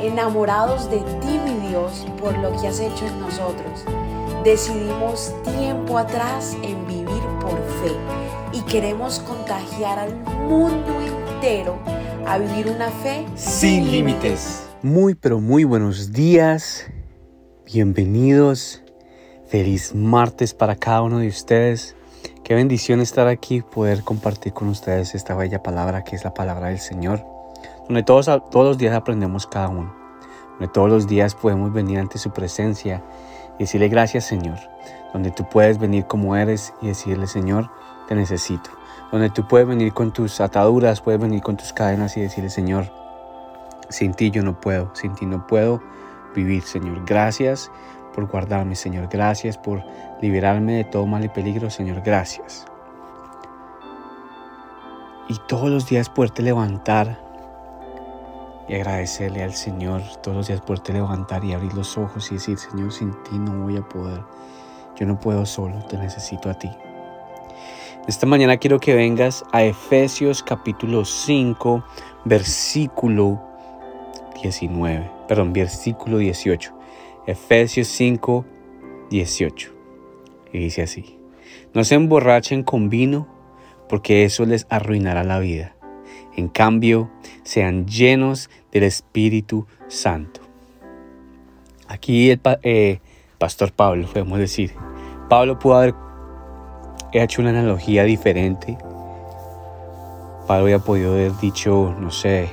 enamorados de ti, mi Dios, por lo que has hecho en nosotros. Decidimos tiempo atrás en vivir por fe y queremos contagiar al mundo entero a vivir una fe sin límites. Muy, pero muy buenos días. Bienvenidos. Feliz martes para cada uno de ustedes. Qué bendición estar aquí, poder compartir con ustedes esta bella palabra que es la palabra del Señor, donde todos, todos los días aprendemos cada uno, donde todos los días podemos venir ante su presencia y decirle gracias Señor, donde tú puedes venir como eres y decirle Señor, te necesito, donde tú puedes venir con tus ataduras, puedes venir con tus cadenas y decirle Señor, sin ti yo no puedo, sin ti no puedo vivir Señor, gracias por guardarme Señor, gracias por liberarme de todo mal y peligro Señor, gracias. Y todos los días poderte levantar y agradecerle al Señor todos los días poderte levantar y abrir los ojos y decir, Señor, sin ti no voy a poder. Yo no puedo solo, te necesito a ti. Esta mañana quiero que vengas a Efesios capítulo 5, versículo 19, perdón, versículo 18. Efesios 5, 18. Y dice así, no se emborrachen con vino porque eso les arruinará la vida en cambio, sean llenos del Espíritu Santo. Aquí el eh, pastor Pablo, podemos decir, Pablo pudo haber hecho una analogía diferente. Pablo había podido haber dicho, no sé,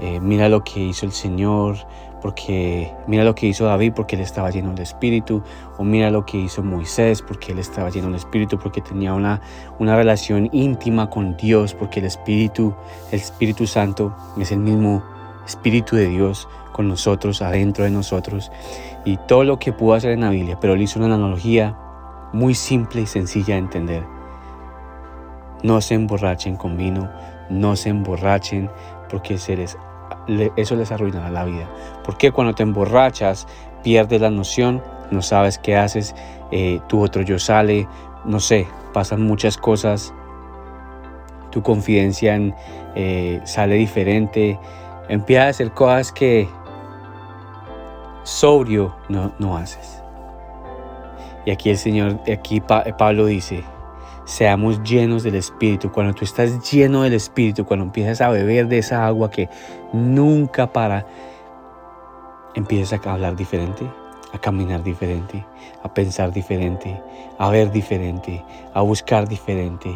eh, mira lo que hizo el Señor, porque mira lo que hizo David porque él estaba lleno del Espíritu, o mira lo que hizo Moisés porque él estaba lleno del Espíritu, porque tenía una, una relación íntima con Dios, porque el Espíritu, el Espíritu Santo es el mismo Espíritu de Dios con nosotros, adentro de nosotros, y todo lo que pudo hacer en la Biblia, pero él hizo una analogía muy simple y sencilla de entender. No se emborrachen con vino, no se emborrachen porque se les eso les arruinará la vida. Porque cuando te emborrachas, pierdes la noción, no sabes qué haces, eh, tu otro yo sale, no sé, pasan muchas cosas, tu confidencia en, eh, sale diferente, empieza a hacer cosas que sobrio no, no haces. Y aquí el Señor, aquí Pablo dice, seamos llenos del Espíritu. Cuando tú estás lleno del Espíritu, cuando empiezas a beber de esa agua que nunca para, empiezas a hablar diferente, a caminar diferente, a pensar diferente, a ver diferente, a buscar diferente,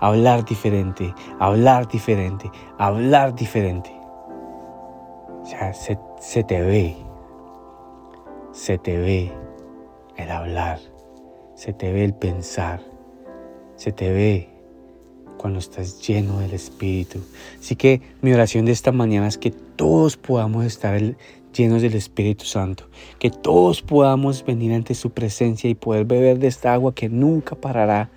a hablar diferente, a hablar diferente, a hablar diferente. O sea, se, se te ve, se te ve el hablar, se te ve el pensar se te ve cuando estás lleno del Espíritu. Así que mi oración de esta mañana es que todos podamos estar llenos del Espíritu Santo, que todos podamos venir ante su presencia y poder beber de esta agua que nunca parará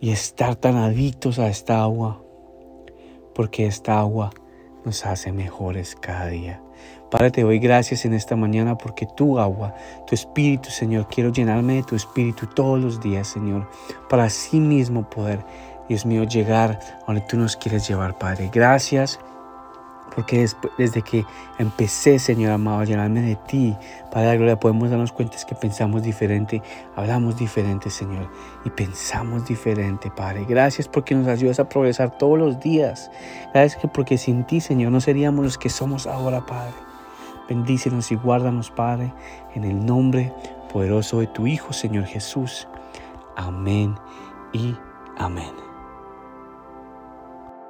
y estar tan adictos a esta agua, porque esta agua nos hace mejores cada día. Padre, te doy gracias en esta mañana porque tu agua, tu espíritu, Señor, quiero llenarme de tu espíritu todos los días, Señor, para así mismo poder, Dios mío, llegar a donde tú nos quieres llevar, Padre. Gracias porque desde que empecé, Señor amado, a llenarme de ti, Padre la gloria, podemos darnos cuenta que pensamos diferente, hablamos diferente, Señor, y pensamos diferente, Padre. Gracias porque nos ayudas a progresar todos los días. Gracias porque sin ti, Señor, no seríamos los que somos ahora, Padre. Bendícenos y guárdanos, Padre, en el nombre poderoso de tu Hijo, Señor Jesús. Amén y amén.